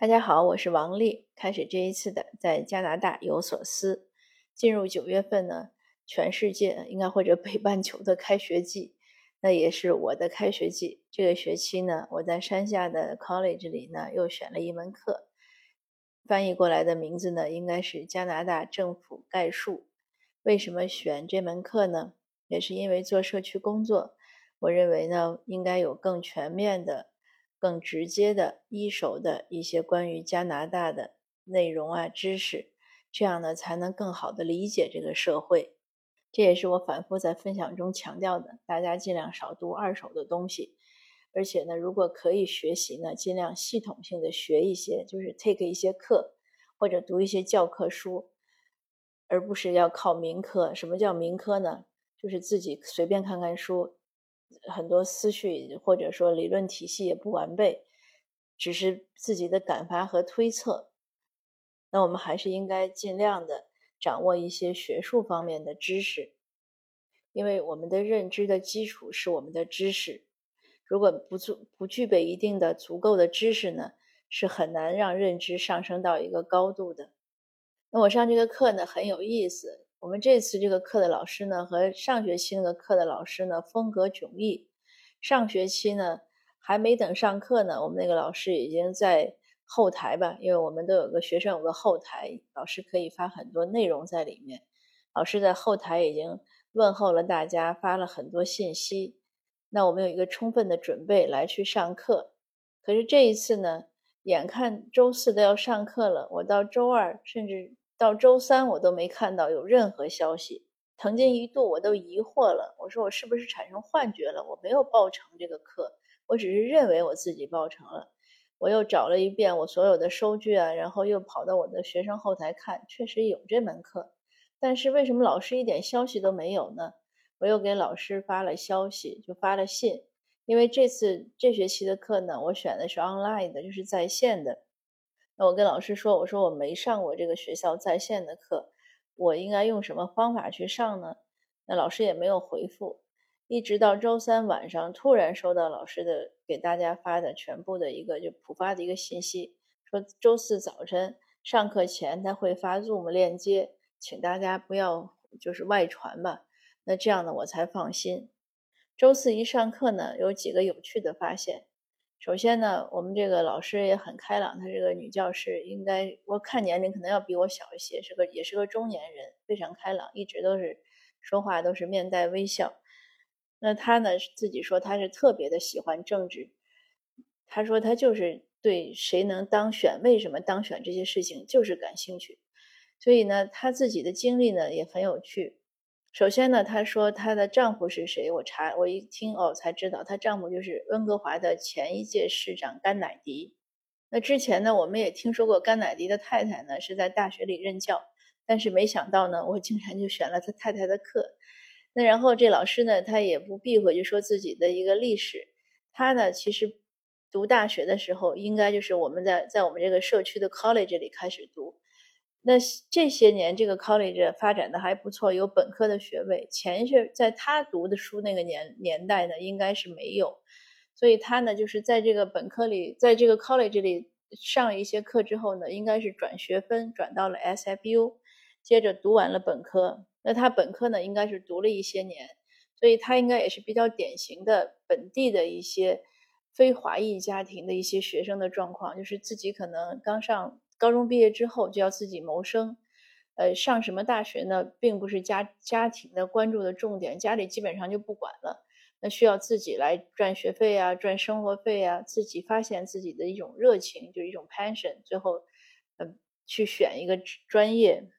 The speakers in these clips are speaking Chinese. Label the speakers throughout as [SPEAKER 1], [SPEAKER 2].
[SPEAKER 1] 大家好，我是王丽。开始这一次的在加拿大有所思。进入九月份呢，全世界应该或者北半球的开学季，那也是我的开学季。这个学期呢，我在山下的 college 里呢，又选了一门课，翻译过来的名字呢，应该是加拿大政府概述。为什么选这门课呢？也是因为做社区工作，我认为呢，应该有更全面的。更直接的一手的一些关于加拿大的内容啊知识，这样呢才能更好的理解这个社会。这也是我反复在分享中强调的，大家尽量少读二手的东西，而且呢，如果可以学习呢，尽量系统性的学一些，就是 take 一些课或者读一些教科书，而不是要靠民科。什么叫民科呢？就是自己随便看看书。很多思绪或者说理论体系也不完备，只是自己的感发和推测。那我们还是应该尽量的掌握一些学术方面的知识，因为我们的认知的基础是我们的知识。如果不足不具备一定的足够的知识呢，是很难让认知上升到一个高度的。那我上这个课呢很有意思。我们这次这个课的老师呢，和上学期那个课的老师呢，风格迥异。上学期呢，还没等上课呢，我们那个老师已经在后台吧，因为我们都有个学生有个后台，老师可以发很多内容在里面。老师在后台已经问候了大家，发了很多信息。那我们有一个充分的准备来去上课。可是这一次呢，眼看周四都要上课了，我到周二甚至。到周三我都没看到有任何消息，曾经一度我都疑惑了，我说我是不是产生幻觉了？我没有报成这个课，我只是认为我自己报成了。我又找了一遍我所有的收据啊，然后又跑到我的学生后台看，确实有这门课，但是为什么老师一点消息都没有呢？我又给老师发了消息，就发了信，因为这次这学期的课呢，我选的是 online 的，就是在线的。我跟老师说，我说我没上过这个学校在线的课，我应该用什么方法去上呢？那老师也没有回复，一直到周三晚上，突然收到老师的给大家发的全部的一个就普发的一个信息，说周四早晨上课前他会发 Zoom 链接，请大家不要就是外传吧。那这样呢，我才放心。周四一上课呢，有几个有趣的发现。首先呢，我们这个老师也很开朗，她是个女教师应该我看年龄可能要比我小一些，是个也是个中年人，非常开朗，一直都是说话都是面带微笑。那她呢自己说她是特别的喜欢政治，她说她就是对谁能当选、为什么当选这些事情就是感兴趣，所以呢，她自己的经历呢也很有趣。首先呢，她说她的丈夫是谁？我查，我一听哦，才知道她丈夫就是温哥华的前一届市长甘乃迪。那之前呢，我们也听说过甘乃迪的太太呢是在大学里任教，但是没想到呢，我竟然就选了他太太的课。那然后这老师呢，他也不避讳，就说自己的一个历史。他呢，其实读大学的时候，应该就是我们在在我们这个社区的 college 里开始读。那这些年，这个 college 发展的还不错，有本科的学位。前些在他读的书那个年年代呢，应该是没有，所以他呢就是在这个本科里，在这个 college 里上一些课之后呢，应该是转学分转到了 SFU，接着读完了本科。那他本科呢，应该是读了一些年，所以他应该也是比较典型的本地的一些非华裔家庭的一些学生的状况，就是自己可能刚上。高中毕业之后就要自己谋生，呃，上什么大学呢？并不是家家庭的关注的重点，家里基本上就不管了。那需要自己来赚学费啊，赚生活费啊，自己发现自己的一种热情，就是一种 passion，最后，嗯，去选一个专业。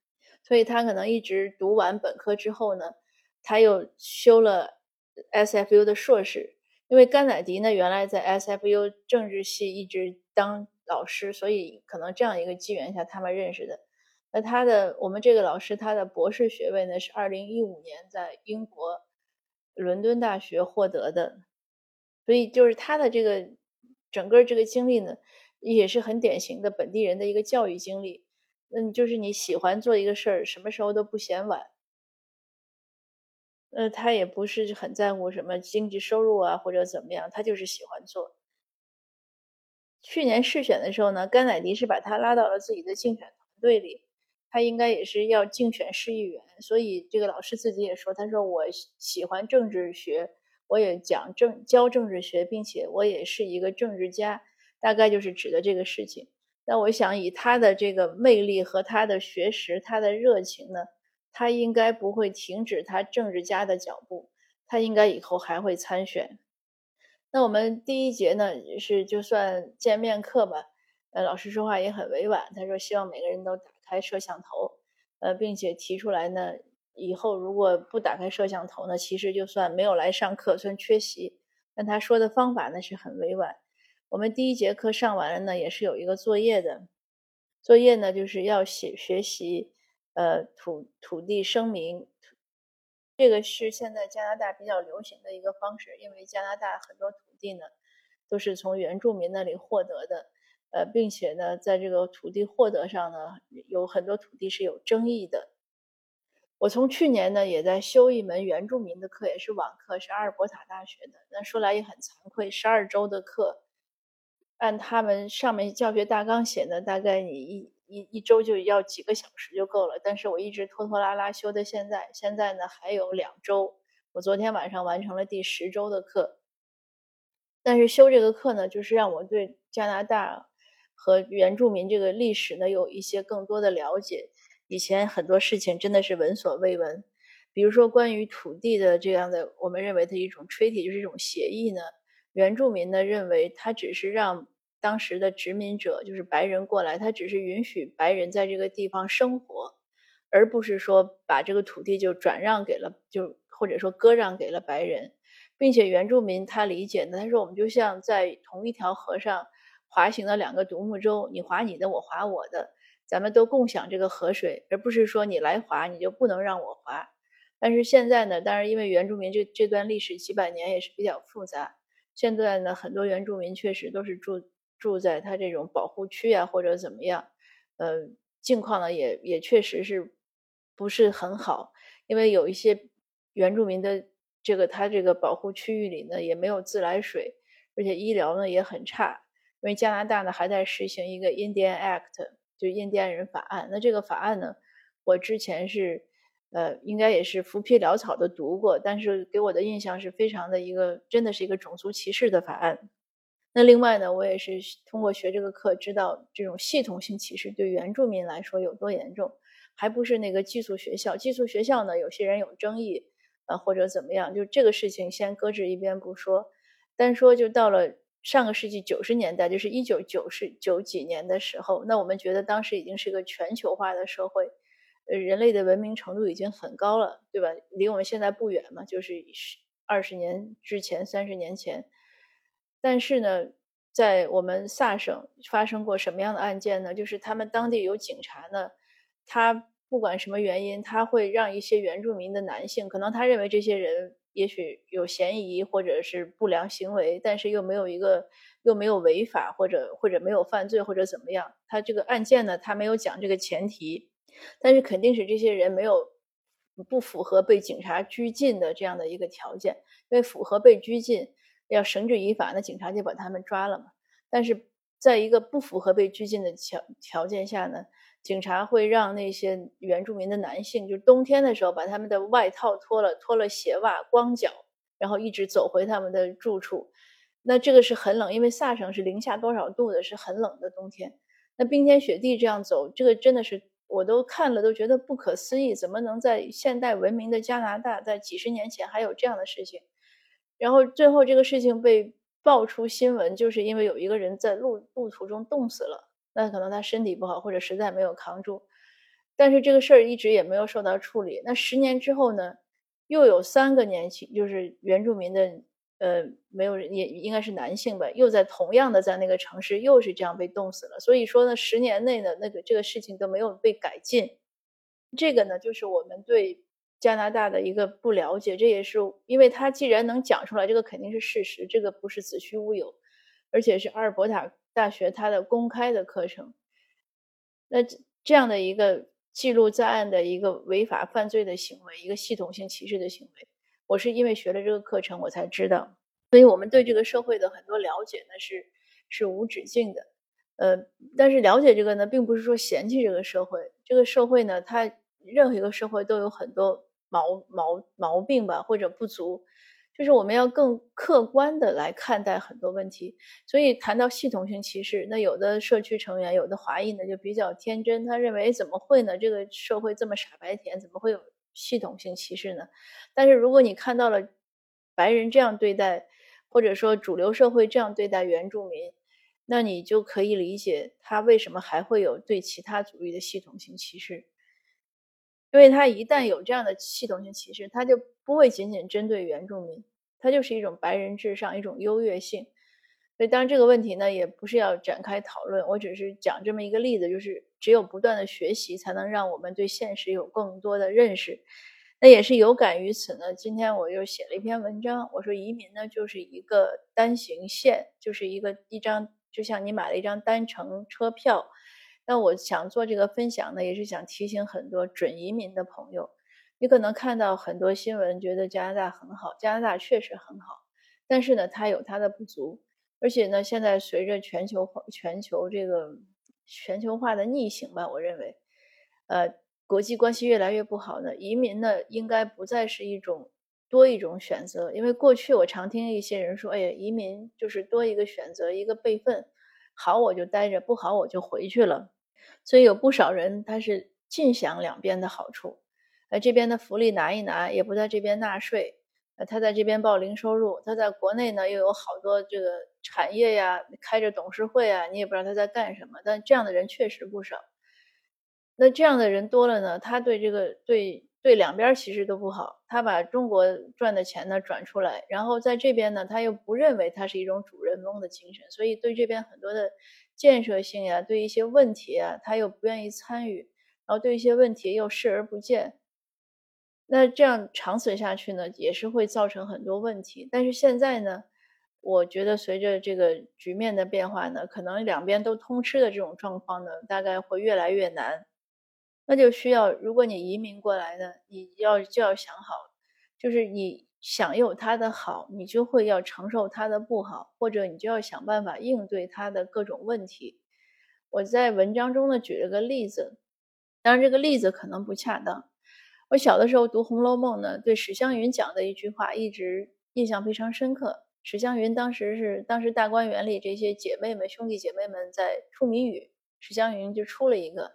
[SPEAKER 1] 所以他可能一直读完本科之后呢，他又修了 SFU 的硕士。因为甘乃迪呢，原来在 SFU 政治系一直当。老师，所以可能这样一个机缘下，他们认识的。那他的我们这个老师，他的博士学位呢是二零一五年在英国伦敦大学获得的，所以就是他的这个整个这个经历呢，也是很典型的本地人的一个教育经历。嗯，就是你喜欢做一个事儿，什么时候都不嫌晚。呃，他也不是很在乎什么经济收入啊或者怎么样，他就是喜欢做。去年试选的时候呢，甘乃迪是把他拉到了自己的竞选团队里，他应该也是要竞选市议员，所以这个老师自己也说，他说我喜欢政治学，我也讲政教政治学，并且我也是一个政治家，大概就是指的这个事情。那我想以他的这个魅力和他的学识，他的热情呢，他应该不会停止他政治家的脚步，他应该以后还会参选。那我们第一节呢是就算见面课吧，呃，老师说话也很委婉，他说希望每个人都打开摄像头，呃，并且提出来呢，以后如果不打开摄像头呢，其实就算没有来上课，算缺席。但他说的方法呢是很委婉。我们第一节课上完了呢，也是有一个作业的，作业呢就是要写学习，呃，土土地声明。这个是现在加拿大比较流行的一个方式，因为加拿大很多土地呢都是从原住民那里获得的，呃，并且呢，在这个土地获得上呢，有很多土地是有争议的。我从去年呢也在修一门原住民的课，也是网课，是阿尔伯塔大学的。那说来也很惭愧，十二周的课，按他们上面教学大纲写的，大概你一。一一周就要几个小时就够了，但是我一直拖拖拉拉修到现在，现在呢还有两周。我昨天晚上完成了第十周的课，但是修这个课呢，就是让我对加拿大和原住民这个历史呢有一些更多的了解。以前很多事情真的是闻所未闻，比如说关于土地的这样的，我们认为的一种 treaty 就是一种协议呢，原住民呢认为它只是让。当时的殖民者就是白人过来，他只是允许白人在这个地方生活，而不是说把这个土地就转让给了，就或者说割让给了白人，并且原住民他理解的，他说我们就像在同一条河上滑行的两个独木舟，你划你的，我划我的，咱们都共享这个河水，而不是说你来划你就不能让我划。但是现在呢，当然因为原住民这这段历史几百年也是比较复杂，现在呢很多原住民确实都是住。住在他这种保护区啊，或者怎么样，呃，境况呢也也确实是不是很好，因为有一些原住民的这个他这个保护区域里呢也没有自来水，而且医疗呢也很差，因为加拿大呢还在实行一个 Indian Act，就印第安人法案。那这个法案呢，我之前是呃应该也是浮皮潦草的读过，但是给我的印象是非常的一个真的是一个种族歧视的法案。那另外呢，我也是通过学这个课知道，这种系统性歧视对原住民来说有多严重，还不是那个寄宿学校。寄宿学校呢，有些人有争议，呃，或者怎么样，就这个事情先搁置一边不说，单说就到了上个世纪九十年代，就是一九九十九几年的时候，那我们觉得当时已经是个全球化的社会，呃，人类的文明程度已经很高了，对吧？离我们现在不远嘛，就是二十年之前、三十年前。但是呢，在我们萨省发生过什么样的案件呢？就是他们当地有警察呢，他不管什么原因，他会让一些原住民的男性，可能他认为这些人也许有嫌疑或者是不良行为，但是又没有一个又没有违法或者或者没有犯罪或者怎么样，他这个案件呢，他没有讲这个前提，但是肯定是这些人没有不符合被警察拘禁的这样的一个条件，因为符合被拘禁。要绳之以法，那警察就把他们抓了嘛。但是在一个不符合被拘禁的条条件下呢，警察会让那些原住民的男性，就是冬天的时候把他们的外套脱了，脱了鞋袜，光脚，然后一直走回他们的住处。那这个是很冷，因为萨省是零下多少度的，是很冷的冬天。那冰天雪地这样走，这个真的是我都看了都觉得不可思议，怎么能在现代文明的加拿大，在几十年前还有这样的事情？然后最后这个事情被爆出新闻，就是因为有一个人在路路途中冻死了。那可能他身体不好，或者实在没有扛住。但是这个事儿一直也没有受到处理。那十年之后呢，又有三个年轻，就是原住民的，呃，没有也应该是男性吧，又在同样的在那个城市又是这样被冻死了。所以说呢，十年内呢，那个这个事情都没有被改进。这个呢，就是我们对。加拿大的一个不了解，这也是因为他既然能讲出来，这个肯定是事实，这个不是子虚乌有，而且是阿尔伯塔大学它的公开的课程。那这样的一个记录在案的一个违法犯罪的行为，一个系统性歧视的行为，我是因为学了这个课程我才知道。所以我们对这个社会的很多了解呢，是是无止境的。呃，但是了解这个呢，并不是说嫌弃这个社会。这个社会呢，它任何一个社会都有很多毛毛毛病吧，或者不足。就是我们要更客观的来看待很多问题。所以谈到系统性歧视，那有的社区成员，有的华裔呢，就比较天真，他认为怎么会呢？这个社会这么傻白甜，怎么会有系统性歧视呢？但是如果你看到了白人这样对待，或者说主流社会这样对待原住民，那你就可以理解他为什么还会有对其他族裔的系统性歧视。因为他一旦有这样的系统性歧视，他就不会仅仅针对原住民，他就是一种白人至上，一种优越性。所以，当然这个问题呢，也不是要展开讨论，我只是讲这么一个例子，就是只有不断的学习，才能让我们对现实有更多的认识。那也是有感于此呢。今天我又写了一篇文章，我说移民呢就是一个单行线，就是一个一张，就像你买了一张单程车票。那我想做这个分享呢，也是想提醒很多准移民的朋友，你可能看到很多新闻，觉得加拿大很好，加拿大确实很好，但是呢，它有它的不足，而且呢，现在随着全球化、全球这个全球化的逆行吧，我认为，呃，国际关系越来越不好呢，移民呢应该不再是一种多一种选择，因为过去我常听一些人说，哎呀，移民就是多一个选择，一个备份。好我就待着，不好我就回去了。所以有不少人他是尽享两边的好处，呃，这边的福利拿一拿，也不在这边纳税，呃，他在这边报零收入，他在国内呢又有好多这个产业呀，开着董事会啊，你也不知道他在干什么。但这样的人确实不少。那这样的人多了呢，他对这个对。对两边其实都不好，他把中国赚的钱呢转出来，然后在这边呢，他又不认为他是一种主人翁的精神，所以对这边很多的建设性呀，对一些问题啊，他又不愿意参与，然后对一些问题又视而不见。那这样长此下去呢，也是会造成很多问题。但是现在呢，我觉得随着这个局面的变化呢，可能两边都通吃的这种状况呢，大概会越来越难。那就需要，如果你移民过来的，你要就要想好，就是你享有他的好，你就会要承受他的不好，或者你就要想办法应对他的各种问题。我在文章中呢举了个例子，当然这个例子可能不恰当。我小的时候读《红楼梦》呢，对史湘云讲的一句话一直印象非常深刻。史湘云当时是当时大观园里这些姐妹们、兄弟姐妹们在出谜语，史湘云就出了一个。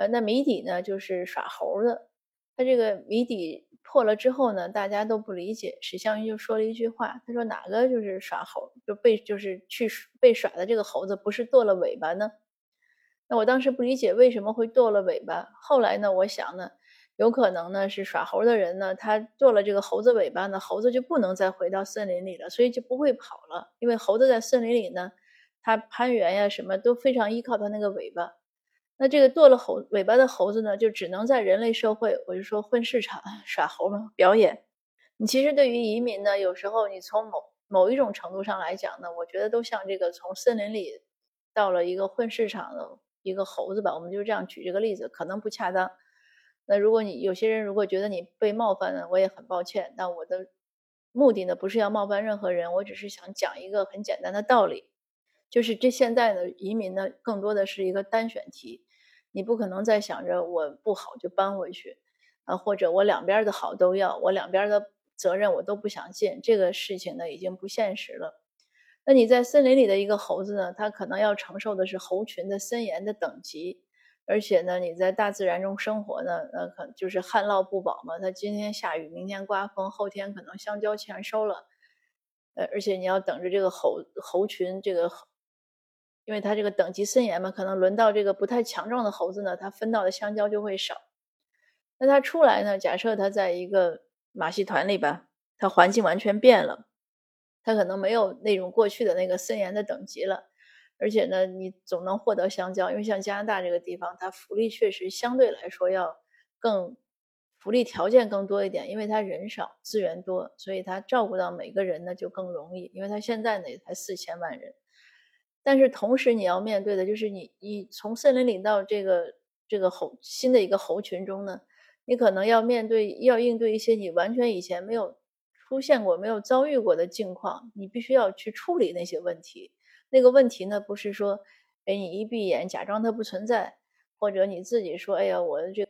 [SPEAKER 1] 呃，那谜底呢，就是耍猴的。他这个谜底破了之后呢，大家都不理解。史湘云就说了一句话，他说：“哪个就是耍猴，就被就是去被耍的这个猴子，不是剁了尾巴呢？”那我当时不理解为什么会剁了尾巴。后来呢，我想呢，有可能呢是耍猴的人呢，他剁了这个猴子尾巴呢，猴子就不能再回到森林里了，所以就不会跑了。因为猴子在森林里呢，它攀援呀什么都非常依靠它那个尾巴。那这个剁了猴尾巴的猴子呢，就只能在人类社会，我就说混市场耍猴嘛，表演。你其实对于移民呢，有时候你从某某一种程度上来讲呢，我觉得都像这个从森林里到了一个混市场的一个猴子吧。我们就这样举这个例子，可能不恰当。那如果你有些人如果觉得你被冒犯了，我也很抱歉。但我的目的呢，不是要冒犯任何人，我只是想讲一个很简单的道理，就是这现在的移民呢，更多的是一个单选题。你不可能再想着我不好就搬回去，啊，或者我两边的好都要，我两边的责任我都不想尽，这个事情呢已经不现实了。那你在森林里的一个猴子呢，它可能要承受的是猴群的森严的等级，而且呢你在大自然中生活呢，那可就是旱涝不保嘛，它今天下雨，明天刮风，后天可能香蕉全收了，呃，而且你要等着这个猴猴群这个。因为它这个等级森严嘛，可能轮到这个不太强壮的猴子呢，它分到的香蕉就会少。那它出来呢？假设它在一个马戏团里吧，它环境完全变了，它可能没有那种过去的那个森严的等级了。而且呢，你总能获得香蕉，因为像加拿大这个地方，它福利确实相对来说要更福利条件更多一点，因为它人少资源多，所以它照顾到每个人呢就更容易。因为它现在呢也才四千万人。但是同时，你要面对的就是你，你从森林里到这个这个猴新的一个猴群中呢，你可能要面对要应对一些你完全以前没有出现过、没有遭遇过的境况，你必须要去处理那些问题。那个问题呢，不是说，哎，你一闭眼假装它不存在，或者你自己说，哎呀，我这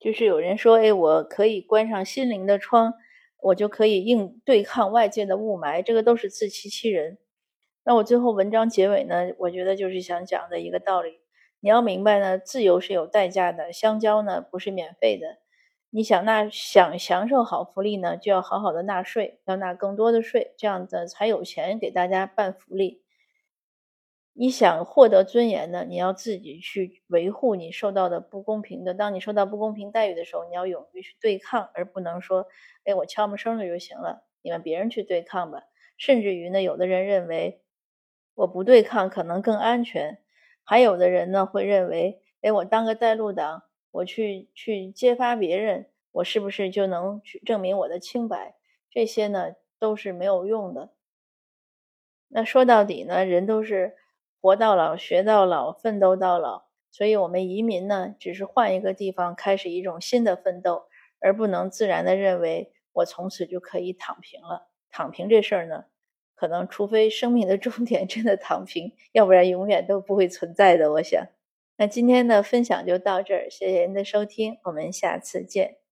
[SPEAKER 1] 就是有人说，哎，我可以关上心灵的窗，我就可以应对抗外界的雾霾，这个都是自欺欺人。那我最后文章结尾呢，我觉得就是想讲的一个道理，你要明白呢，自由是有代价的，香蕉呢不是免费的。你想纳想享受好福利呢，就要好好的纳税，要纳更多的税，这样的才有钱给大家办福利。你想获得尊严呢，你要自己去维护你受到的不公平的。当你受到不公平待遇的时候，你要勇于去对抗，而不能说，哎，我悄没声的就行了，你让别人去对抗吧。甚至于呢，有的人认为我不对抗可能更安全，还有的人呢会认为，哎，我当个带路党。我去去揭发别人，我是不是就能去证明我的清白？这些呢都是没有用的。那说到底呢，人都是活到老学到老，奋斗到老。所以，我们移民呢，只是换一个地方，开始一种新的奋斗，而不能自然的认为我从此就可以躺平了。躺平这事儿呢，可能除非生命的终点真的躺平，要不然永远都不会存在的。我想。那今天的分享就到这儿，谢谢您的收听，我们下次见。